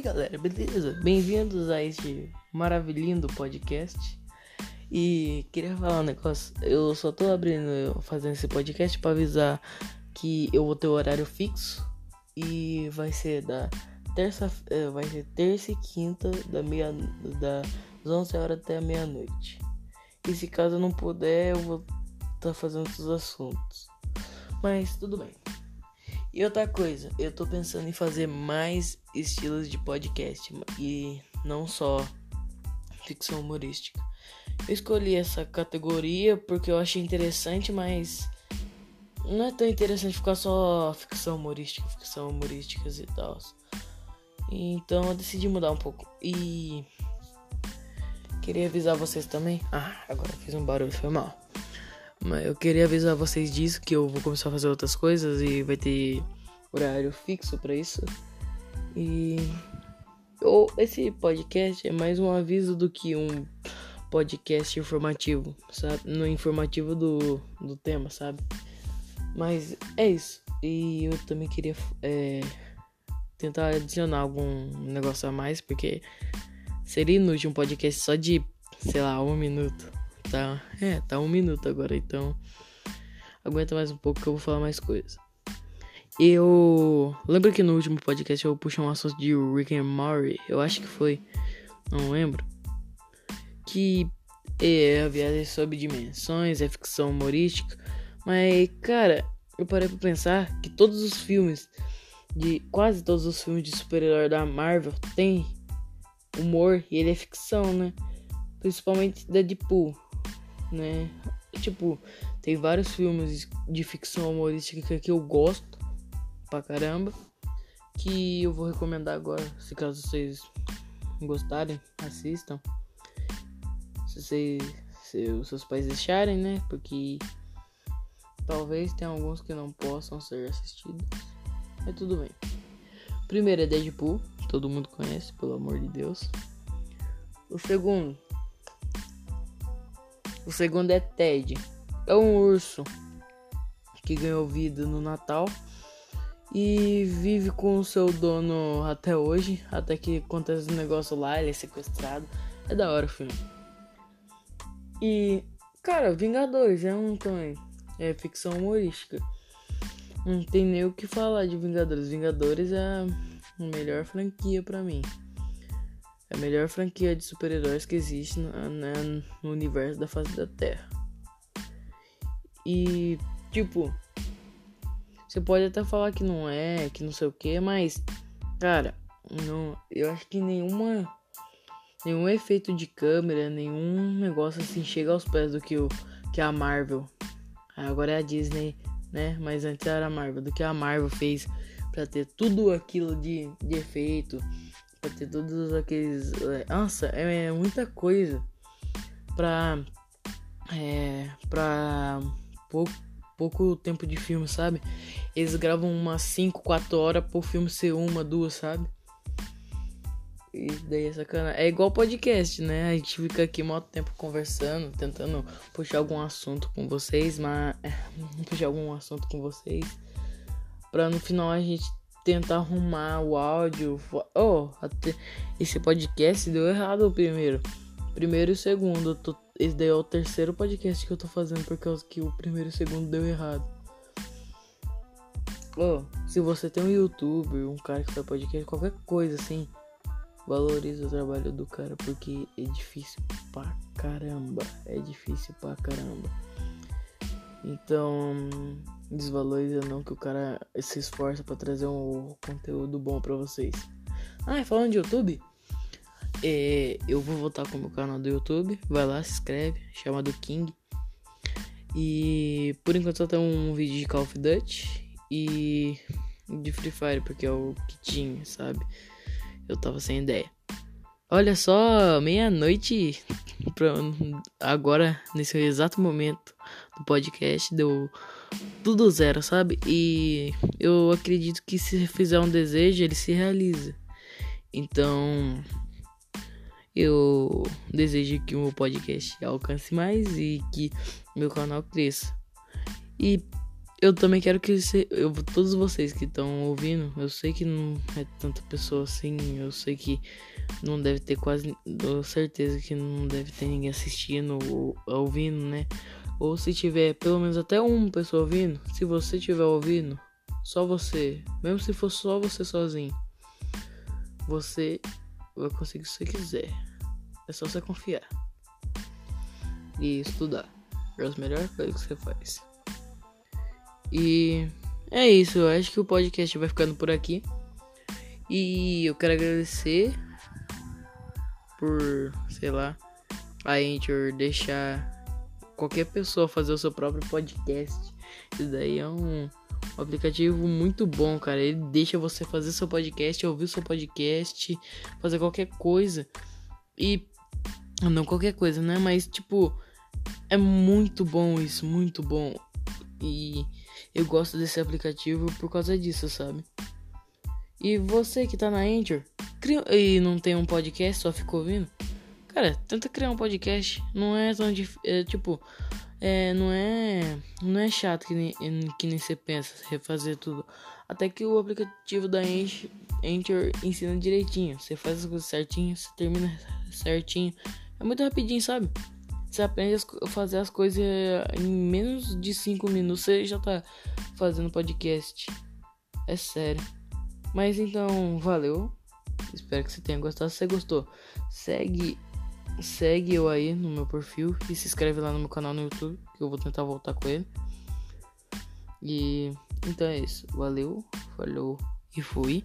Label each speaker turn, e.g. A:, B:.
A: aí galera, beleza? Bem-vindos a este maravilhoso podcast. E queria falar um negócio, eu só tô abrindo, fazendo esse podcast para avisar que eu vou ter o horário fixo e vai ser da terça, é, vai ser terça e quinta da meia das 11 horas até meia-noite. E se caso eu não puder, eu vou estar tá fazendo outros assuntos. Mas tudo bem. E outra coisa, eu tô pensando em fazer mais estilos de podcast e não só ficção humorística. Eu escolhi essa categoria porque eu achei interessante, mas não é tão interessante ficar só ficção humorística, ficção humorísticas e tal. Então eu decidi mudar um pouco. E queria avisar vocês também. Ah, agora fiz um barulho, foi mal. Mas eu queria avisar vocês disso, que eu vou começar a fazer outras coisas e vai ter horário fixo para isso. E ou esse podcast é mais um aviso do que um podcast informativo, sabe? No informativo do, do tema, sabe? Mas é isso. E eu também queria é, tentar adicionar algum negócio a mais, porque seria inútil um podcast só de, sei lá, um minuto tá. É, tá um minuto agora, então. Aguenta mais um pouco que eu vou falar mais coisas. Eu. Lembro que no último podcast eu puxei um assunto de Rick and Morty. Eu acho que foi. Não lembro. Que é a viagem sobre dimensões, é ficção humorística. Mas, cara, eu parei pra pensar que todos os filmes. De quase todos os filmes de super-herói da Marvel tem humor e ele é ficção, né? Principalmente Deadpool né? Tipo, tem vários filmes de ficção humorística que eu gosto pra caramba. Que eu vou recomendar agora. Se caso vocês gostarem, assistam. Se, vocês, se os seus pais deixarem, né? Porque talvez tenha alguns que não possam ser assistidos. Mas tudo bem. Primeiro é Deadpool, todo mundo conhece, pelo amor de Deus. O segundo o segundo é Ted. É um urso que ganhou vida no Natal e vive com o seu dono até hoje, até que acontece um negócio lá, ele é sequestrado. É da hora o filme. E, cara, Vingadores é um também. É ficção humorística. Não tem nem o que falar de Vingadores. Vingadores é a melhor franquia para mim. É a melhor franquia de super-heróis que existe no, né, no universo da face da Terra. E, tipo, você pode até falar que não é, que não sei o que, mas, cara, não, eu acho que nenhuma. Nenhum efeito de câmera, nenhum negócio assim chega aos pés do que, o, que a Marvel. Agora é a Disney, né? Mas antes era a Marvel. Do que a Marvel fez para ter tudo aquilo de, de efeito Pra ter todos aqueles. É, nossa, é, é muita coisa pra. É. Pra pouco, pouco tempo de filme, sabe? Eles gravam umas 5, 4 horas pro filme ser uma, duas, sabe? Isso daí é sacana. É igual podcast, né? A gente fica aqui muito tempo conversando, tentando puxar algum assunto com vocês, mas. Puxar algum assunto com vocês. Pra no final a gente tentar arrumar o áudio. Oh, esse podcast deu errado o primeiro. Primeiro e o segundo. Tô... Esse daí é o terceiro podcast que eu tô fazendo por causa que o primeiro e o segundo deu errado. Oh, se você tem um youtuber, um cara que faz podcast, qualquer coisa assim, valoriza o trabalho do cara porque é difícil pra caramba. É difícil pra caramba. Então, desvaloriza não que o cara se esforça para trazer um conteúdo bom para vocês. Ah, e falando de YouTube, é, eu vou voltar com o meu canal do YouTube. Vai lá, se inscreve, chamado King. E por enquanto tem um vídeo de Call of Duty e de Free Fire, porque é o que tinha, sabe? Eu tava sem ideia. Olha só, meia-noite agora, nesse exato momento podcast, deu tudo zero, sabe? E eu acredito que se fizer um desejo, ele se realiza. Então, eu desejo que o meu podcast alcance mais e que meu canal cresça. E eu também quero que você, eu, todos vocês que estão ouvindo, eu sei que não é tanta pessoa assim, eu sei que não deve ter quase, eu certeza que não deve ter ninguém assistindo ou ouvindo, né? Ou se tiver pelo menos até uma pessoa ouvindo, se você estiver ouvindo, só você, mesmo se for só você sozinho, você vai conseguir o que você quiser. É só você confiar e estudar. É as melhores coisas que você faz. E é isso, eu acho que o podcast vai ficando por aqui. E eu quero agradecer por, sei lá, a Anchor deixar qualquer pessoa fazer o seu próprio podcast. Isso daí é um, um aplicativo muito bom, cara. Ele deixa você fazer seu podcast, ouvir seu podcast, fazer qualquer coisa. E não qualquer coisa, né? Mas tipo, é muito bom isso, muito bom. E eu gosto desse aplicativo por causa disso, sabe? E você que tá na Anchor e não tem um podcast, só ficou ouvindo? Tenta criar um podcast. Não é tão difícil. É, tipo, é, não é. Não é chato que nem, que nem você pensa, refazer tudo. Até que o aplicativo da Anchor ensina direitinho. Você faz as coisas certinho, você termina certinho. É muito rapidinho, sabe? Você aprende a fazer as coisas em menos de 5 minutos. Você já tá fazendo podcast. É sério. Mas então, valeu. Espero que você tenha gostado. Se você gostou, segue segue eu aí no meu perfil e se inscreve lá no meu canal no YouTube, que eu vou tentar voltar com ele. E então é isso. Valeu, falou e fui.